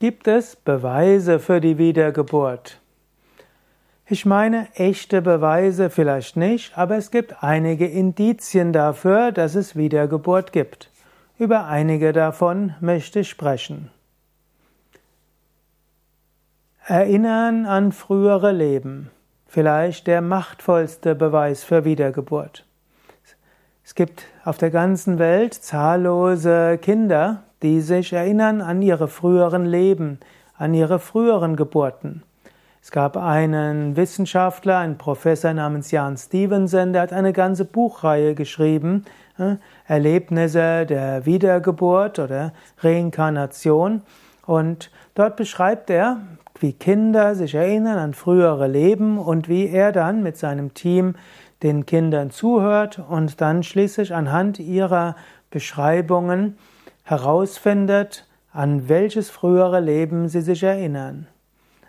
Gibt es Beweise für die Wiedergeburt? Ich meine, echte Beweise vielleicht nicht, aber es gibt einige Indizien dafür, dass es Wiedergeburt gibt. Über einige davon möchte ich sprechen. Erinnern an frühere Leben. Vielleicht der machtvollste Beweis für Wiedergeburt. Es gibt auf der ganzen Welt zahllose Kinder, die sich erinnern an ihre früheren Leben, an ihre früheren Geburten. Es gab einen Wissenschaftler, einen Professor namens Jan Stevenson, der hat eine ganze Buchreihe geschrieben, äh, Erlebnisse der Wiedergeburt oder Reinkarnation. Und dort beschreibt er, wie Kinder sich erinnern an frühere Leben und wie er dann mit seinem Team den Kindern zuhört und dann schließlich anhand ihrer Beschreibungen herausfindet, an welches frühere Leben sie sich erinnern.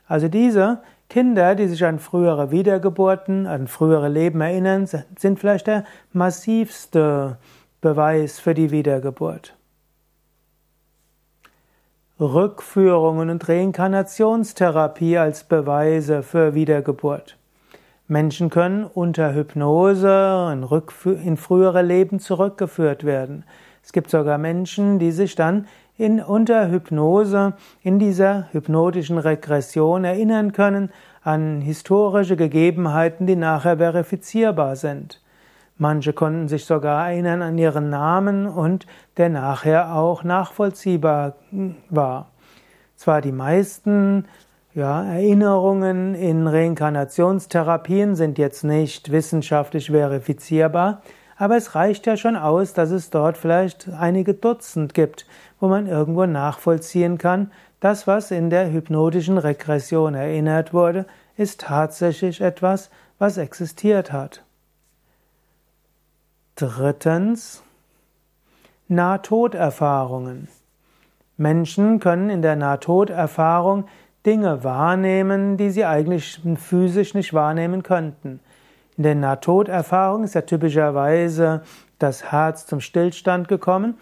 Also diese Kinder, die sich an frühere Wiedergeburten, an frühere Leben erinnern, sind vielleicht der massivste Beweis für die Wiedergeburt. Rückführungen und Reinkarnationstherapie als Beweise für Wiedergeburt. Menschen können unter Hypnose in, frühere Leben zurückgeführt werden. Es gibt sogar Menschen, die sich dann in, unter Hypnose, in dieser hypnotischen Regression erinnern können an historische Gegebenheiten, die nachher verifizierbar sind. Manche konnten sich sogar erinnern an ihren Namen und der nachher auch nachvollziehbar war. Zwar die meisten ja, Erinnerungen in Reinkarnationstherapien sind jetzt nicht wissenschaftlich verifizierbar, aber es reicht ja schon aus, dass es dort vielleicht einige Dutzend gibt, wo man irgendwo nachvollziehen kann, das, was in der hypnotischen Regression erinnert wurde, ist tatsächlich etwas, was existiert hat. Drittens Nahtoderfahrungen. Menschen können in der Nahtoderfahrung Dinge wahrnehmen, die sie eigentlich physisch nicht wahrnehmen könnten. In der Nahtoderfahrung ist ja typischerweise das Herz zum Stillstand gekommen.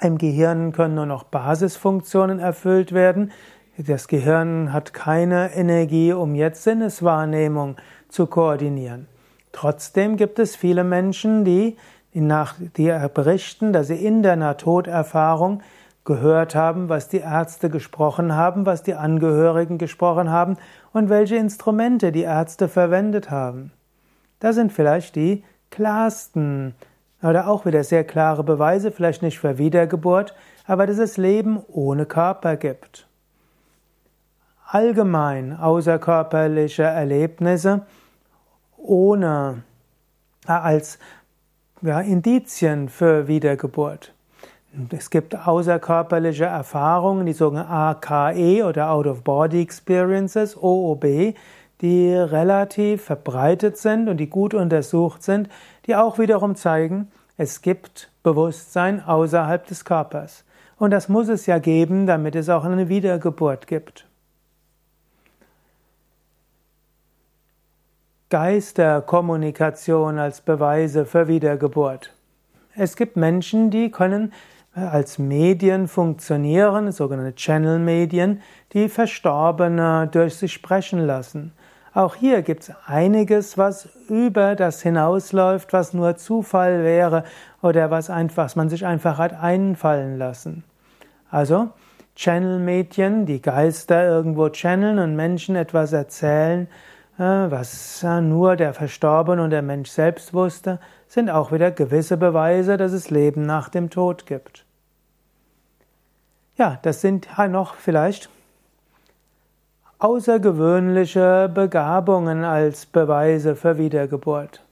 Im Gehirn können nur noch Basisfunktionen erfüllt werden. Das Gehirn hat keine Energie, um jetzt Sinneswahrnehmung zu koordinieren. Trotzdem gibt es viele Menschen, die, nach, die berichten, dass sie in der Nahtoderfahrung gehört haben, was die Ärzte gesprochen haben, was die Angehörigen gesprochen haben und welche Instrumente die Ärzte verwendet haben. Das sind vielleicht die klarsten oder auch wieder sehr klare Beweise, vielleicht nicht für Wiedergeburt, aber dass es Leben ohne Körper gibt. Allgemein außerkörperliche Erlebnisse ohne äh, als ja, Indizien für Wiedergeburt. Es gibt außerkörperliche Erfahrungen, die sogenannten AKE oder Out-of-Body Experiences, OOB, die relativ verbreitet sind und die gut untersucht sind, die auch wiederum zeigen, es gibt Bewusstsein außerhalb des Körpers. Und das muss es ja geben, damit es auch eine Wiedergeburt gibt. Geisterkommunikation als Beweise für Wiedergeburt. Es gibt Menschen, die können als Medien funktionieren, sogenannte Channel-Medien, die Verstorbene durch sich sprechen lassen. Auch hier gibt es einiges, was über das hinausläuft, was nur Zufall wäre oder was, einfach, was man sich einfach hat einfallen lassen. Also Channel-Medien, die Geister irgendwo channeln und Menschen etwas erzählen, äh, was nur der Verstorbene und der Mensch selbst wusste, sind auch wieder gewisse Beweise, dass es Leben nach dem Tod gibt. Ja, das sind noch vielleicht außergewöhnliche Begabungen als Beweise für Wiedergeburt.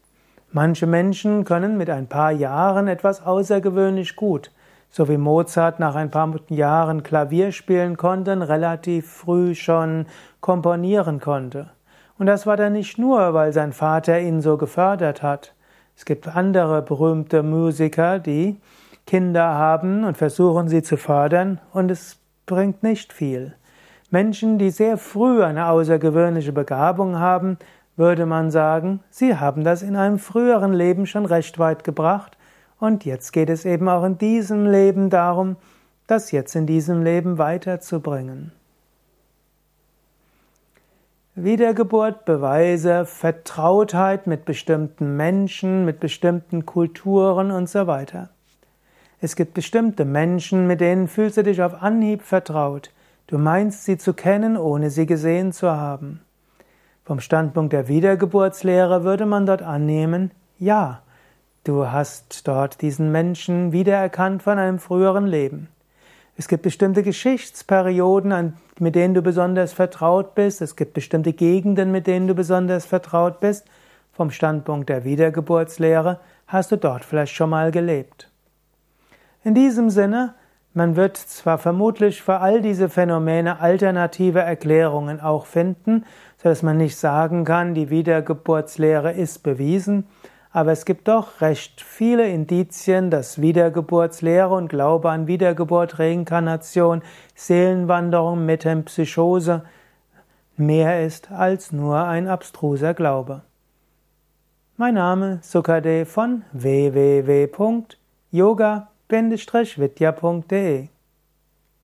Manche Menschen können mit ein paar Jahren etwas außergewöhnlich gut, so wie Mozart nach ein paar Jahren Klavier spielen konnte relativ früh schon komponieren konnte. Und das war dann nicht nur, weil sein Vater ihn so gefördert hat. Es gibt andere berühmte Musiker, die Kinder haben und versuchen sie zu fördern und es bringt nicht viel. Menschen, die sehr früh eine außergewöhnliche Begabung haben, würde man sagen, sie haben das in einem früheren Leben schon recht weit gebracht und jetzt geht es eben auch in diesem Leben darum, das jetzt in diesem Leben weiterzubringen. Wiedergeburt beweise Vertrautheit mit bestimmten Menschen, mit bestimmten Kulturen und so weiter. Es gibt bestimmte Menschen, mit denen fühlst du dich auf Anhieb vertraut. Du meinst sie zu kennen, ohne sie gesehen zu haben. Vom Standpunkt der Wiedergeburtslehre würde man dort annehmen, ja, du hast dort diesen Menschen wiedererkannt von einem früheren Leben. Es gibt bestimmte Geschichtsperioden, mit denen du besonders vertraut bist. Es gibt bestimmte Gegenden, mit denen du besonders vertraut bist. Vom Standpunkt der Wiedergeburtslehre hast du dort vielleicht schon mal gelebt. In diesem Sinne, man wird zwar vermutlich für all diese Phänomene alternative Erklärungen auch finden, so dass man nicht sagen kann, die Wiedergeburtslehre ist bewiesen, aber es gibt doch recht viele Indizien, dass Wiedergeburtslehre und Glaube an Wiedergeburt, Reinkarnation, Seelenwanderung, Metempsychose mehr ist als nur ein abstruser Glaube. Mein Name Sukade von www.yoga-vidya.de